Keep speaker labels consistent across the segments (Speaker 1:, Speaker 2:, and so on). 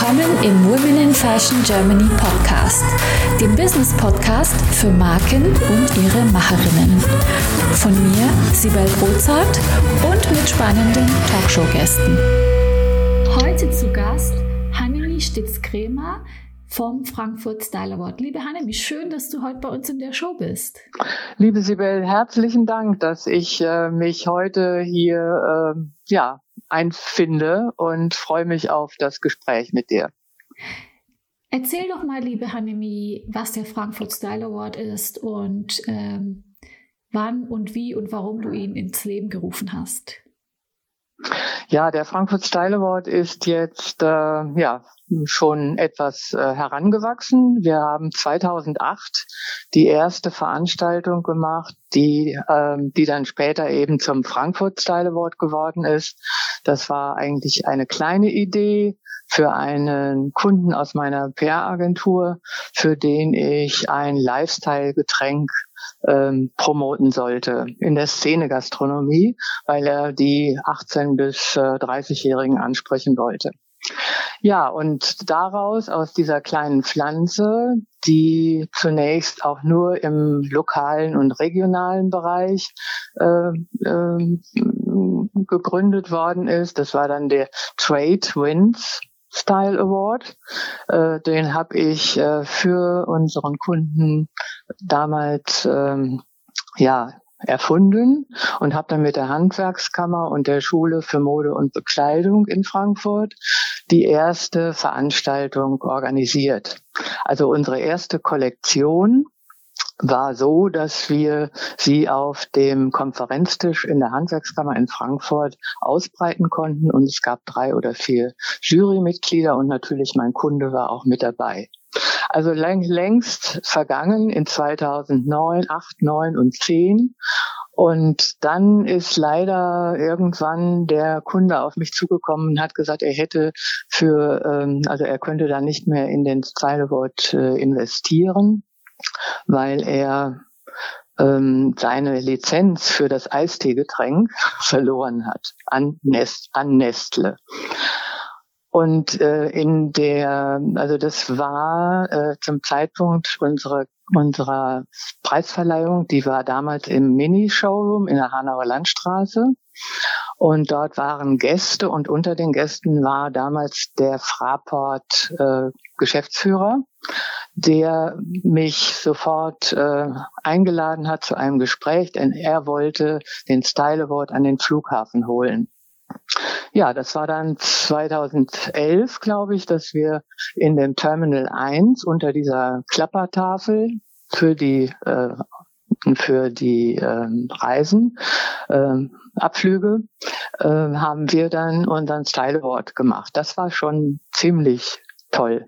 Speaker 1: willkommen im Women in Fashion Germany Podcast, dem Business Podcast für Marken und ihre Macherinnen. Von mir, Sibel Rozart und mit spannenden Talkshow-Gästen. Heute zu Gast Hannemi Stitz-Kremer vom Frankfurt Style Award. Liebe Hannemi, schön, dass du heute bei uns in der Show bist.
Speaker 2: Liebe Sibel, herzlichen Dank, dass ich äh, mich heute hier äh, ja, einfinde und freue mich auf das Gespräch mit dir.
Speaker 1: Erzähl doch mal, liebe Hannemi, was der Frankfurt Style Award ist und ähm, wann und wie und warum du ihn ins Leben gerufen hast.
Speaker 2: Ja, der Frankfurt Style Award ist jetzt äh, ja schon etwas äh, herangewachsen. Wir haben 2008 die erste Veranstaltung gemacht, die ähm, die dann später eben zum Frankfurt Style Award geworden ist. Das war eigentlich eine kleine Idee für einen Kunden aus meiner PR-Agentur, für den ich ein Lifestyle-Getränk ähm, promoten sollte in der Szene Gastronomie, weil er die 18 bis äh, 30-Jährigen ansprechen wollte. Ja, und daraus, aus dieser kleinen Pflanze, die zunächst auch nur im lokalen und regionalen Bereich äh, äh, gegründet worden ist, das war dann der Trade Winds Style Award. Äh, den habe ich äh, für unseren Kunden damals ähm, ja erfunden und habe dann mit der Handwerkskammer und der Schule für Mode und Bekleidung in Frankfurt die erste Veranstaltung organisiert. Also unsere erste Kollektion war so, dass wir sie auf dem Konferenztisch in der Handwerkskammer in Frankfurt ausbreiten konnten. Und es gab drei oder vier Jurymitglieder und natürlich mein Kunde war auch mit dabei. Also längst vergangen in 2009, 8, 9 und 10 und dann ist leider irgendwann der Kunde auf mich zugekommen und hat gesagt, er hätte für, ähm, also er könnte da nicht mehr in den Stylewort äh, investieren weil er ähm, seine Lizenz für das Eisteegetränk verloren hat an, Nest, an Nestle. Und äh, in der, also das war äh, zum Zeitpunkt unserer unserer Preisverleihung, die war damals im Mini-Showroom in der Hanauer Landstraße. Und dort waren Gäste und unter den Gästen war damals der Fraport äh, Geschäftsführer, der mich sofort äh, eingeladen hat zu einem Gespräch, denn er wollte den Style Award an den Flughafen holen. Ja, das war dann 2011, glaube ich, dass wir in dem Terminal 1 unter dieser Klappertafel für die äh, für die äh, Reisen, äh, Abflüge, äh, haben wir dann unseren Style Award gemacht. Das war schon ziemlich toll.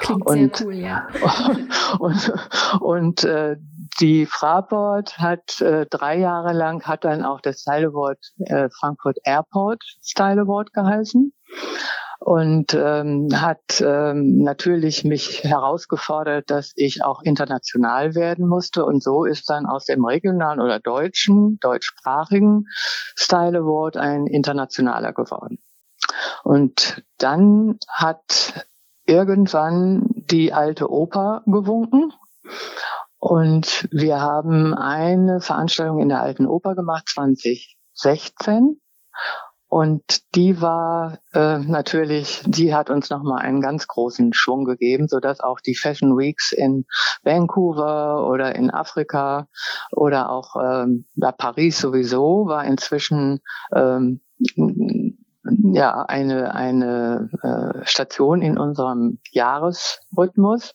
Speaker 1: Klingt und, sehr cool, ja.
Speaker 2: und, und äh, die Fraport hat äh, drei Jahre lang hat dann auch das Style Award äh, Frankfurt Airport Style Award geheißen und ähm, hat ähm, natürlich mich herausgefordert, dass ich auch international werden musste. Und so ist dann aus dem regionalen oder deutschen, deutschsprachigen Style Award ein internationaler geworden. Und dann hat irgendwann die alte Oper gewunken. Und wir haben eine Veranstaltung in der alten Oper gemacht, 2016. Und die war äh, natürlich, die hat uns nochmal einen ganz großen Schwung gegeben, so dass auch die Fashion Weeks in Vancouver oder in Afrika oder auch ähm, Paris sowieso war inzwischen ähm, ja eine eine äh, Station in unserem Jahresrhythmus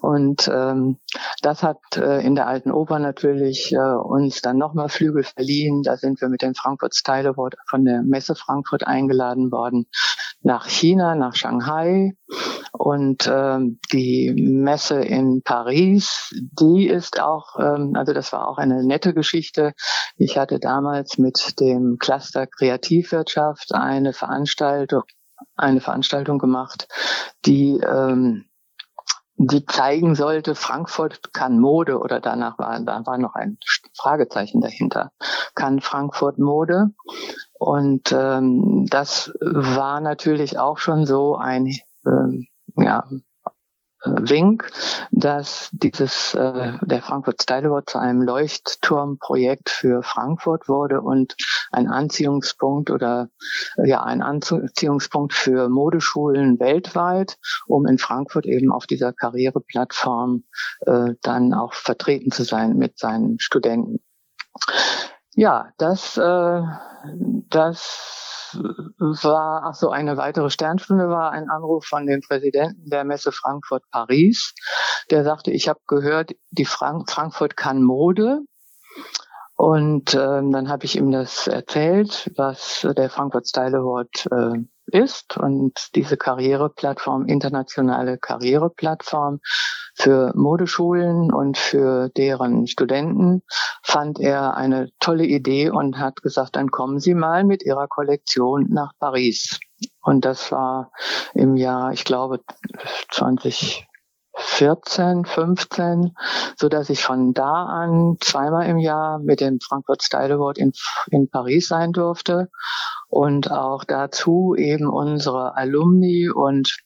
Speaker 2: und ähm, das hat äh, in der alten Oper natürlich äh, uns dann nochmal Flügel verliehen. Da sind wir mit dem Frankfurt Style Award von der Messe Frankfurt eingeladen worden nach China, nach Shanghai. Und ähm, die Messe in Paris, die ist auch, ähm, also das war auch eine nette Geschichte. Ich hatte damals mit dem Cluster Kreativwirtschaft eine Veranstaltung, eine Veranstaltung gemacht, die ähm, die zeigen sollte, Frankfurt kann Mode oder danach war, da war noch ein Fragezeichen dahinter, kann Frankfurt Mode. Und ähm, das war natürlich auch schon so ein äh, ja, Wink, dass dieses äh, der Frankfurt Style Award zu einem Leuchtturmprojekt für Frankfurt wurde und ein Anziehungspunkt oder ja ein Anziehungspunkt für Modeschulen weltweit, um in Frankfurt eben auf dieser Karriereplattform äh, dann auch vertreten zu sein mit seinen Studenten. Ja, das äh, das war, ach so, eine weitere Sternstunde war ein Anruf von dem Präsidenten der Messe Frankfurt Paris. Der sagte, ich habe gehört, die Frank Frankfurt kann Mode. Und ähm, dann habe ich ihm das erzählt, was der Frankfurt Style Award äh, ist und diese Karriereplattform, internationale Karriereplattform für Modeschulen und für deren Studenten fand er eine tolle Idee und hat gesagt, dann kommen Sie mal mit Ihrer Kollektion nach Paris. Und das war im Jahr, ich glaube, 20, 14, 15, so dass ich von da an zweimal im Jahr mit dem Frankfurt Style Award in, in Paris sein durfte und auch dazu eben unsere Alumni und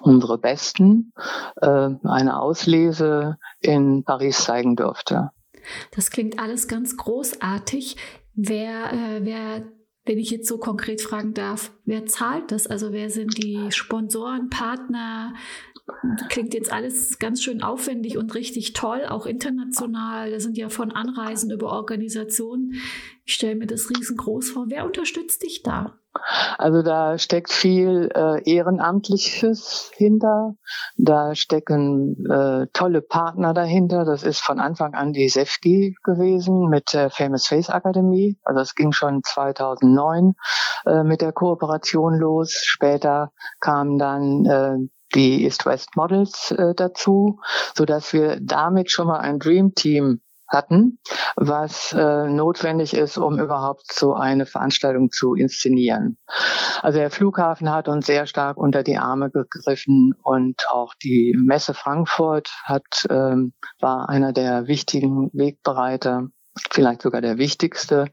Speaker 2: unsere Besten äh, eine Auslese in Paris zeigen durfte.
Speaker 1: Das klingt alles ganz großartig. Wer, äh, wer, wenn ich jetzt so konkret fragen darf, wer zahlt das? Also wer sind die Sponsoren, Partner? Klingt jetzt alles ganz schön aufwendig und richtig toll, auch international. Da sind ja von Anreisen über Organisationen. Ich stelle mir das riesengroß vor. Wer unterstützt dich da?
Speaker 2: Also da steckt viel äh, Ehrenamtliches hinter, da stecken äh, tolle Partner dahinter. Das ist von Anfang an die SEFGI gewesen mit der Famous Face Akademie. Also es ging schon 2009 äh, mit der Kooperation los. Später kam dann äh, die East-West Models äh, dazu, so dass wir damit schon mal ein Dream Team hatten, was äh, notwendig ist, um überhaupt so eine Veranstaltung zu inszenieren. Also der Flughafen hat uns sehr stark unter die Arme gegriffen und auch die Messe Frankfurt hat ähm, war einer der wichtigen Wegbereiter, vielleicht sogar der wichtigste.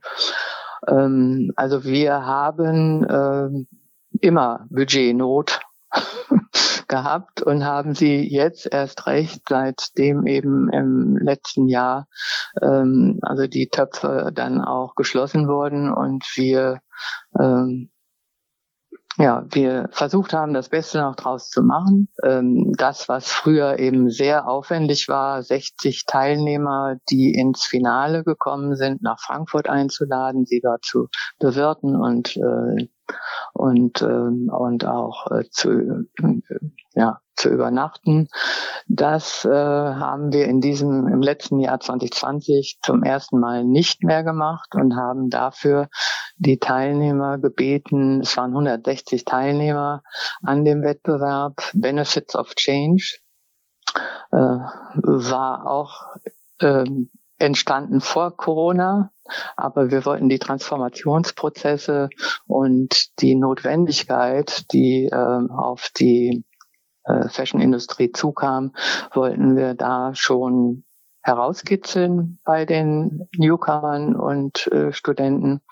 Speaker 2: Ähm, also wir haben äh, immer Budgetnot gehabt und haben sie jetzt erst recht, seitdem eben im letzten Jahr ähm, also die Töpfe dann auch geschlossen wurden und wir ähm, ja, wir versucht haben, das Beste noch draus zu machen. Ähm, das, was früher eben sehr aufwendig war, 60 Teilnehmer, die ins Finale gekommen sind, nach Frankfurt einzuladen, sie dort zu bewirten und äh, und ähm, und auch äh, zu äh, ja zu übernachten. Das äh, haben wir in diesem im letzten Jahr 2020 zum ersten Mal nicht mehr gemacht und haben dafür die Teilnehmer gebeten. Es waren 160 Teilnehmer an dem Wettbewerb Benefits of Change. Äh, war auch äh, entstanden vor Corona, aber wir wollten die Transformationsprozesse und die Notwendigkeit, die äh, auf die äh, Fashion-Industrie zukam, wollten wir da schon herauskitzeln bei den Newcomern und äh, Studenten.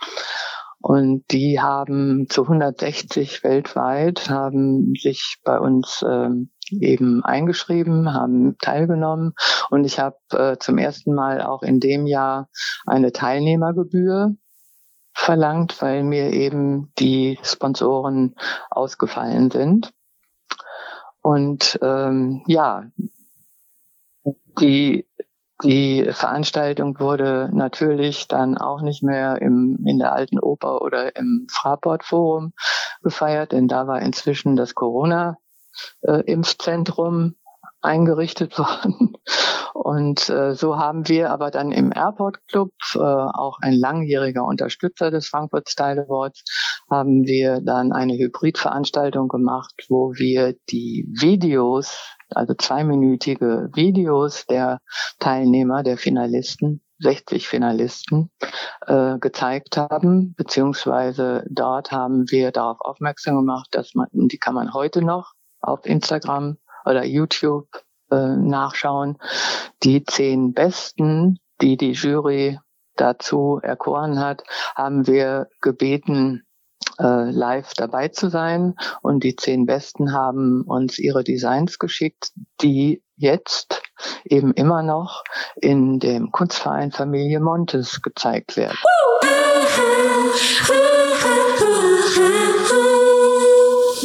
Speaker 2: Und die haben zu 160 weltweit, haben sich bei uns ähm, eben eingeschrieben, haben teilgenommen. Und ich habe äh, zum ersten Mal auch in dem Jahr eine Teilnehmergebühr verlangt, weil mir eben die Sponsoren ausgefallen sind. Und ähm, ja, die die Veranstaltung wurde natürlich dann auch nicht mehr im, in der alten Oper oder im Fraport Forum gefeiert, denn da war inzwischen das Corona-Impfzentrum eingerichtet worden. Und äh, so haben wir aber dann im Airport Club, äh, auch ein langjähriger Unterstützer des Frankfurt Style Awards, haben wir dann eine Hybridveranstaltung gemacht, wo wir die Videos also zweiminütige Videos der Teilnehmer, der Finalisten, 60 Finalisten, äh, gezeigt haben, beziehungsweise dort haben wir darauf aufmerksam gemacht, dass man, die kann man heute noch auf Instagram oder YouTube äh, nachschauen, die zehn besten, die die Jury dazu erkoren hat, haben wir gebeten, äh, live dabei zu sein. Und die zehn Besten haben uns ihre Designs geschickt, die jetzt eben immer noch in dem Kunstverein Familie Montes gezeigt werden.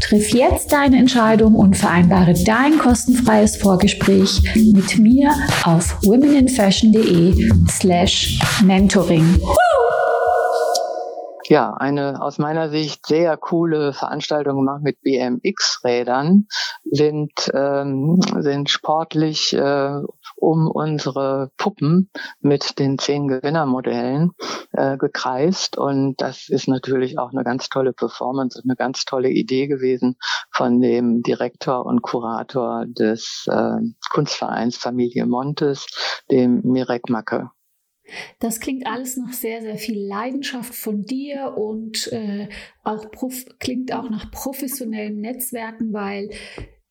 Speaker 1: Triff jetzt deine Entscheidung und vereinbare dein kostenfreies Vorgespräch mit mir auf womeninfashion.de slash mentoring.
Speaker 2: Ja, eine aus meiner Sicht sehr coole Veranstaltung gemacht mit BMX-Rädern, sind, ähm, sind sportlich äh, um unsere Puppen mit den zehn Gewinnermodellen äh, gekreist. Und das ist natürlich auch eine ganz tolle Performance und eine ganz tolle Idee gewesen von dem Direktor und Kurator des äh, Kunstvereins Familie Montes, dem Mirek Macke.
Speaker 1: Das klingt alles nach sehr, sehr viel Leidenschaft von dir und äh, auch klingt auch nach professionellen Netzwerken, weil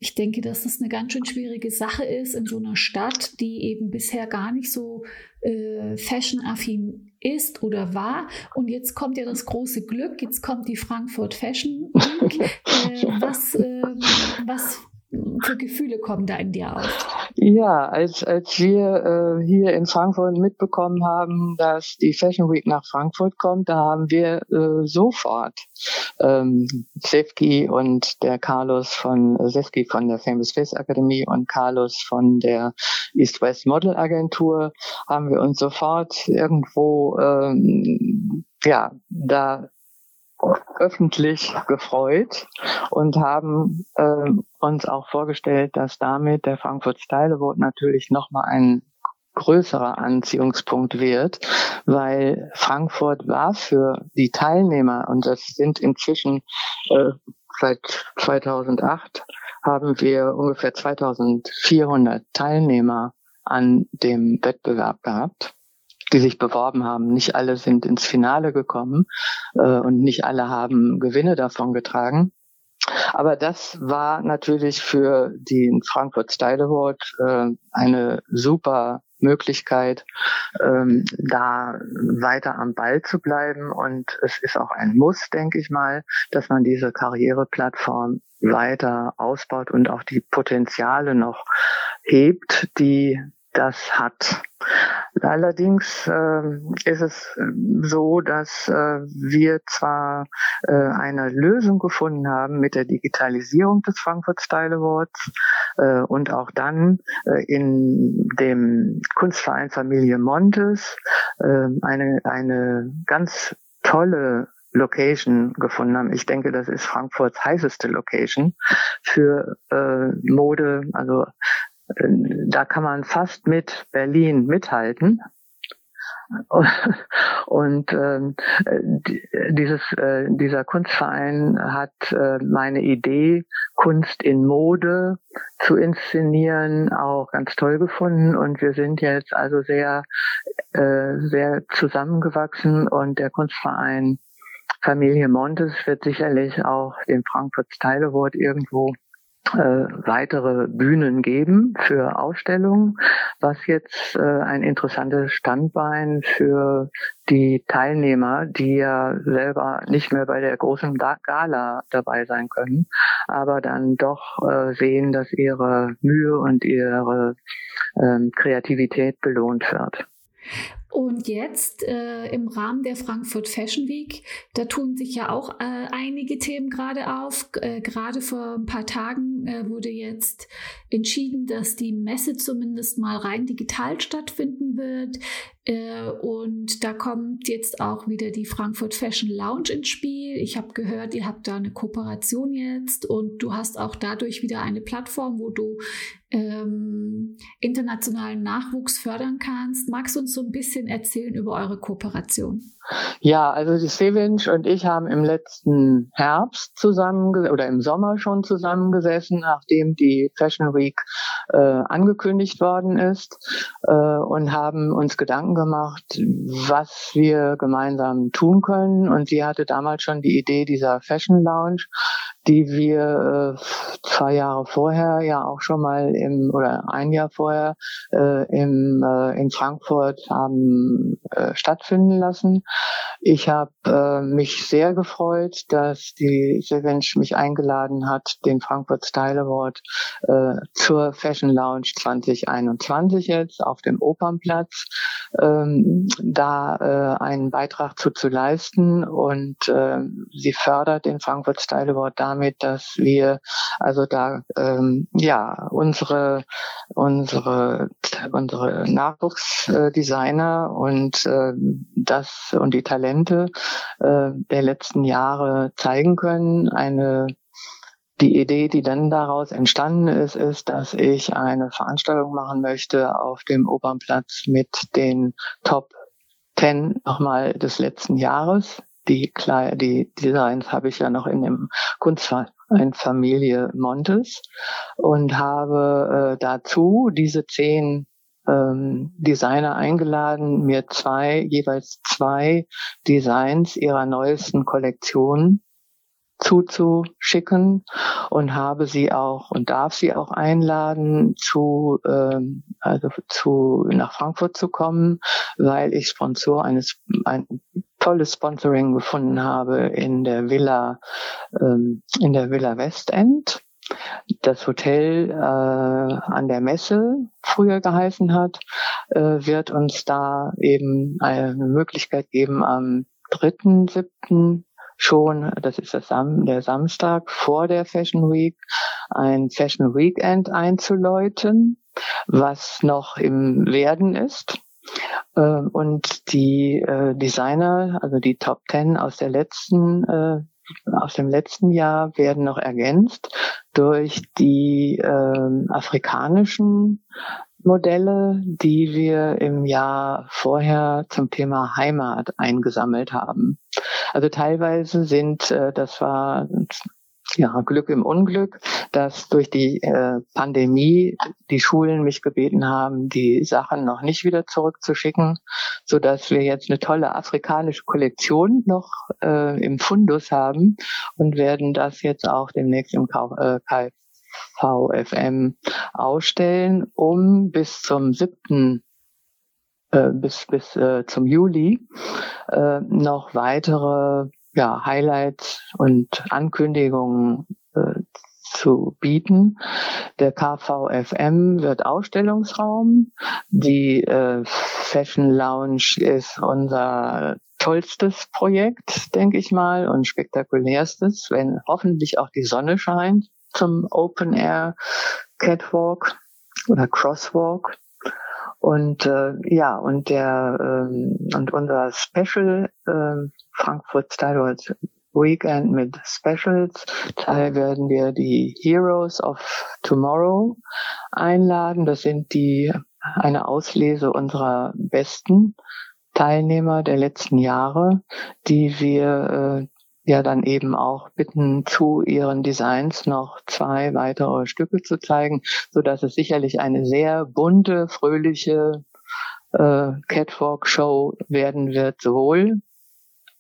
Speaker 1: ich denke, dass das eine ganz schön schwierige Sache ist in so einer Stadt, die eben bisher gar nicht so äh, fashion-affin ist oder war. Und jetzt kommt ja das große Glück, jetzt kommt die Frankfurt Fashion Week. äh, was, äh, was für Gefühle kommen da in dir auf?
Speaker 2: Ja, als, als wir äh, hier in Frankfurt mitbekommen haben, dass die Fashion Week nach Frankfurt kommt, da haben wir äh, sofort ähm, Sefki und der Carlos von äh, Sefki von der Famous Face Academy und Carlos von der East West Model Agentur haben wir uns sofort irgendwo ähm, ja da öffentlich gefreut und haben äh, uns auch vorgestellt, dass damit der Frankfurt Style natürlich nochmal ein größerer Anziehungspunkt wird, weil Frankfurt war für die Teilnehmer, und das sind inzwischen äh, seit 2008, haben wir ungefähr 2400 Teilnehmer an dem Wettbewerb gehabt die sich beworben haben. Nicht alle sind ins Finale gekommen äh, und nicht alle haben Gewinne davon getragen. Aber das war natürlich für den Frankfurt Style Award äh, eine super Möglichkeit, ähm, da weiter am Ball zu bleiben. Und es ist auch ein Muss, denke ich mal, dass man diese Karriereplattform weiter ausbaut und auch die Potenziale noch hebt, die das hat. Allerdings äh, ist es so, dass äh, wir zwar äh, eine Lösung gefunden haben mit der Digitalisierung des Frankfurt Style Awards äh, und auch dann äh, in dem Kunstverein Familie Montes äh, eine, eine ganz tolle Location gefunden haben. Ich denke, das ist Frankfurts heißeste Location für äh, Mode, also da kann man fast mit Berlin mithalten. Und ähm, dieses, äh, dieser Kunstverein hat äh, meine Idee, Kunst in Mode zu inszenieren, auch ganz toll gefunden. Und wir sind jetzt also sehr, äh, sehr zusammengewachsen und der Kunstverein Familie Montes wird sicherlich auch den Frankfurt Style Award irgendwo äh, weitere Bühnen geben für Ausstellungen, was jetzt äh, ein interessantes Standbein für die Teilnehmer, die ja selber nicht mehr bei der großen Gala dabei sein können, aber dann doch äh, sehen, dass ihre Mühe und ihre ähm, Kreativität belohnt wird.
Speaker 1: Und jetzt äh, im Rahmen der Frankfurt Fashion Week, da tun sich ja auch äh, einige Themen gerade auf. Äh, gerade vor ein paar Tagen äh, wurde jetzt entschieden, dass die Messe zumindest mal rein digital stattfinden wird. Äh, und da kommt jetzt auch wieder die Frankfurt Fashion Lounge ins Spiel. Ich habe gehört, ihr habt da eine Kooperation jetzt und du hast auch dadurch wieder eine Plattform, wo du ähm, internationalen Nachwuchs fördern kannst. Magst du uns so ein bisschen erzählen über eure Kooperation?
Speaker 2: Ja, also die Sevinch und ich haben im letzten Herbst zusammen oder im Sommer schon zusammengesessen, nachdem die Fashion Week äh, angekündigt worden ist äh, und haben uns Gedanken gemacht, was wir gemeinsam tun können. Und sie hatte damals schon die Idee dieser Fashion Lounge, die wir äh, zwei Jahre vorher ja auch schon mal im oder ein Jahr vorher äh, im, äh, in Frankfurt haben äh, stattfinden lassen. Ich habe äh, mich sehr gefreut, dass die Sevench mich eingeladen hat, den Frankfurt Style Award äh, zur Fashion Lounge 2021 jetzt auf dem Opernplatz, ähm, da äh, einen Beitrag zu, zu leisten. Und äh, sie fördert den Frankfurt Style Award damit, dass wir also da ähm, ja unsere unsere unsere Nachwuchsdesigner und äh, das und die Talente äh, der letzten Jahre zeigen können. Eine die Idee, die dann daraus entstanden ist, ist, dass ich eine Veranstaltung machen möchte auf dem Opernplatz mit den Top Ten nochmal des letzten Jahres. Die, die Designs habe ich ja noch in dem Kunstverein Familie Montes und habe äh, dazu diese zehn ähm, Designer eingeladen, mir zwei, jeweils zwei Designs ihrer neuesten Kollektion zuzuschicken und habe sie auch und darf sie auch einladen zu ähm, also zu nach Frankfurt zu kommen, weil ich Sponsor eines ein tolles Sponsoring gefunden habe in der Villa ähm, in der Villa Westend das Hotel äh, an der Messe früher geheißen hat, äh, wird uns da eben eine Möglichkeit geben, am 3.7. schon, das ist das Sam der Samstag vor der Fashion Week, ein Fashion Weekend einzuläuten, was noch im Werden ist. Äh, und die äh, Designer, also die Top Ten aus der letzten äh, aus dem letzten Jahr werden noch ergänzt durch die äh, afrikanischen Modelle, die wir im Jahr vorher zum Thema Heimat eingesammelt haben. Also teilweise sind, äh, das war ja, Glück im Unglück, dass durch die äh, Pandemie die Schulen mich gebeten haben, die Sachen noch nicht wieder zurückzuschicken, so dass wir jetzt eine tolle afrikanische Kollektion noch äh, im Fundus haben und werden das jetzt auch demnächst im Kauf, äh, KVFM ausstellen, um bis zum siebten äh, bis bis äh, zum Juli äh, noch weitere ja, Highlights und Ankündigungen äh, zu bieten. Der KVFM wird Ausstellungsraum. Die äh, Fashion Lounge ist unser tollstes Projekt, denke ich mal, und spektakulärstes, wenn hoffentlich auch die Sonne scheint zum Open Air Catwalk oder Crosswalk. Und äh, ja, und der ähm, und unser Special äh, Frankfurt Style Weekend mit Specials. Teil werden wir die Heroes of Tomorrow einladen. Das sind die eine Auslese unserer besten Teilnehmer der letzten Jahre, die wir äh, ja dann eben auch bitten, zu ihren Designs noch zwei weitere Stücke zu zeigen, so dass es sicherlich eine sehr bunte, fröhliche äh, Catwalk-Show werden wird, sowohl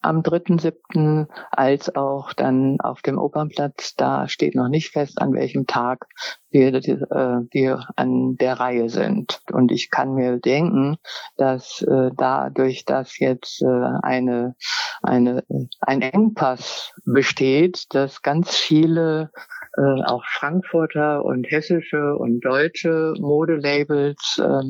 Speaker 2: am 3.7. als auch dann auf dem Opernplatz. Da steht noch nicht fest, an welchem Tag wir, äh, wir an der Reihe sind. Und ich kann mir denken, dass äh, dadurch, dass jetzt äh, eine, eine, ein Engpass besteht, dass ganz viele äh, auch Frankfurter und hessische und deutsche Modelabels äh,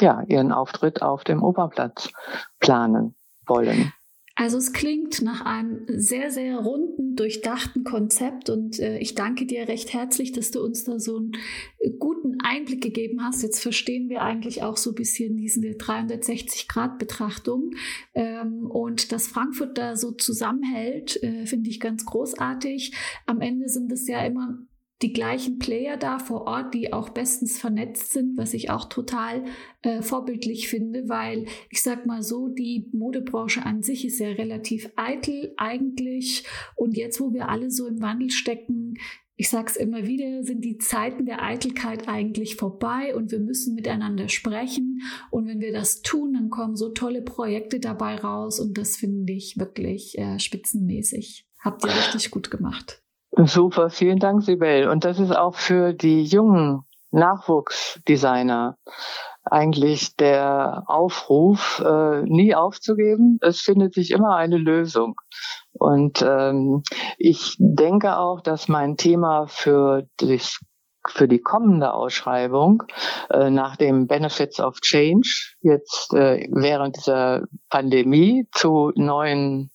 Speaker 2: ja, ihren Auftritt auf dem Opernplatz planen wollen.
Speaker 1: Also es klingt nach einem sehr, sehr runden, durchdachten Konzept und äh, ich danke dir recht herzlich, dass du uns da so einen äh, guten Einblick gegeben hast. Jetzt verstehen wir eigentlich auch so ein bisschen diese 360-Grad-Betrachtung ähm, und dass Frankfurt da so zusammenhält, äh, finde ich ganz großartig. Am Ende sind es ja immer die gleichen Player da vor Ort, die auch bestens vernetzt sind, was ich auch total äh, vorbildlich finde, weil ich sag mal so, die Modebranche an sich ist ja relativ eitel eigentlich und jetzt, wo wir alle so im Wandel stecken, ich sag's immer wieder, sind die Zeiten der Eitelkeit eigentlich vorbei und wir müssen miteinander sprechen und wenn wir das tun, dann kommen so tolle Projekte dabei raus und das finde ich wirklich äh, spitzenmäßig. Habt ihr richtig gut gemacht.
Speaker 2: Super, vielen Dank, Sibel. Und das ist auch für die jungen Nachwuchsdesigner eigentlich der Aufruf, äh, nie aufzugeben. Es findet sich immer eine Lösung. Und ähm, ich denke auch, dass mein Thema für das für die kommende Ausschreibung äh, nach dem Benefits of Change jetzt äh, während dieser Pandemie zu neuen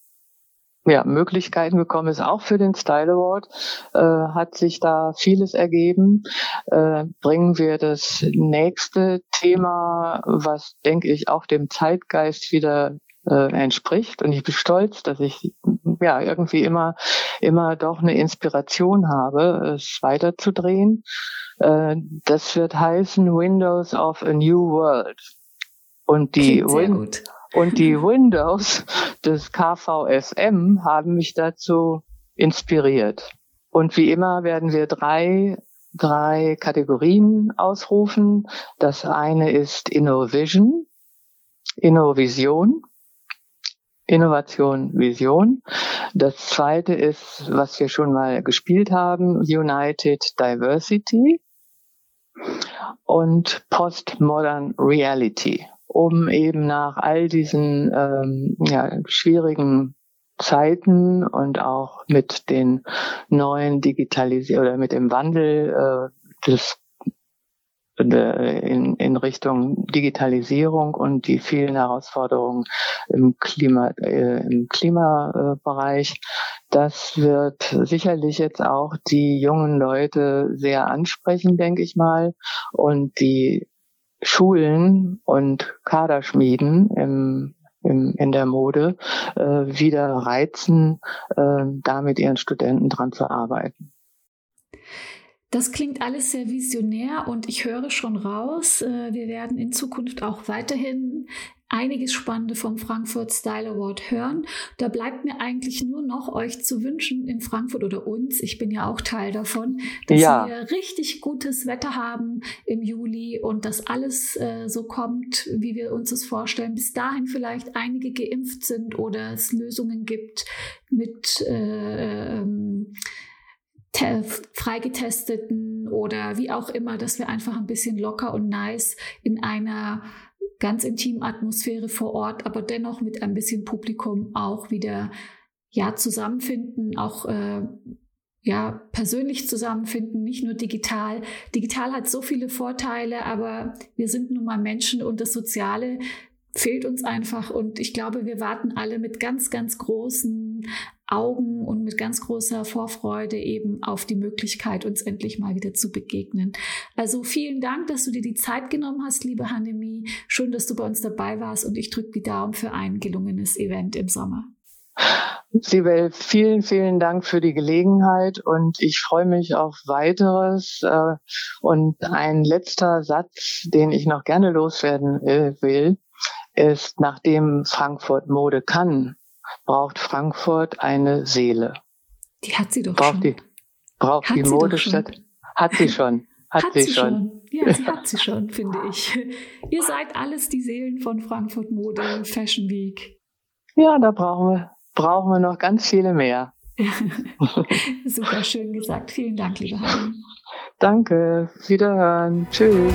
Speaker 2: ja, Möglichkeiten gekommen ist. Auch für den Style Award äh, hat sich da vieles ergeben. Äh, bringen wir das nächste Thema, was, denke ich, auch dem Zeitgeist wieder äh, entspricht. Und ich bin stolz, dass ich ja irgendwie immer, immer doch eine Inspiration habe, es weiterzudrehen. Äh, das wird heißen Windows of a New World. Und die Win und die Windows des KVSM haben mich dazu inspiriert. Und wie immer werden wir drei, drei Kategorien ausrufen. Das eine ist Innovision, Innovision, Innovation, Vision. Das zweite ist, was wir schon mal gespielt haben, United Diversity und Postmodern Reality um eben nach all diesen ähm, ja, schwierigen Zeiten und auch mit den neuen Digitalisierung oder mit dem Wandel äh, des in, in Richtung Digitalisierung und die vielen Herausforderungen im Klima äh, im Klimabereich. Das wird sicherlich jetzt auch die jungen Leute sehr ansprechen, denke ich mal. Und die Schulen und Kaderschmieden im, im, in der Mode äh, wieder reizen, äh, da mit ihren Studenten dran zu arbeiten.
Speaker 1: Das klingt alles sehr visionär und ich höre schon raus, äh, wir werden in Zukunft auch weiterhin einiges Spannende vom Frankfurt Style Award hören. Da bleibt mir eigentlich nur noch euch zu wünschen in Frankfurt oder uns, ich bin ja auch Teil davon, dass ja. wir richtig gutes Wetter haben im Juli und dass alles äh, so kommt, wie wir uns das vorstellen. Bis dahin vielleicht einige geimpft sind oder es Lösungen gibt mit äh, ähm, freigetesteten oder wie auch immer, dass wir einfach ein bisschen locker und nice in einer ganz intimen Atmosphäre vor Ort, aber dennoch mit ein bisschen Publikum auch wieder ja zusammenfinden, auch äh, ja persönlich zusammenfinden, nicht nur digital. Digital hat so viele Vorteile, aber wir sind nun mal Menschen und das Soziale fehlt uns einfach und ich glaube, wir warten alle mit ganz, ganz großen Augen und mit ganz großer Vorfreude eben auf die Möglichkeit, uns endlich mal wieder zu begegnen. Also vielen Dank, dass du dir die Zeit genommen hast, liebe Hanemi. Schön, dass du bei uns dabei warst und ich drücke die Daumen für ein gelungenes Event im Sommer.
Speaker 2: Sibel, vielen, vielen Dank für die Gelegenheit und ich freue mich auf weiteres. Äh, und ein letzter Satz, den ich noch gerne loswerden will, ist, nachdem Frankfurt Mode kann, braucht Frankfurt eine Seele.
Speaker 1: Die hat sie doch
Speaker 2: braucht
Speaker 1: schon.
Speaker 2: Die, braucht hat die Modestadt. Hat sie schon.
Speaker 1: Hat, hat sie, sie schon. schon. Ja, sie hat sie schon, finde ich. Ihr seid alles die Seelen von Frankfurt Mode Fashion Week.
Speaker 2: Ja, da brauchen wir, brauchen wir noch ganz viele mehr.
Speaker 1: Super schön gesagt. Vielen Dank, liebe Hanne.
Speaker 2: Danke. Wiederhören. Tschüss.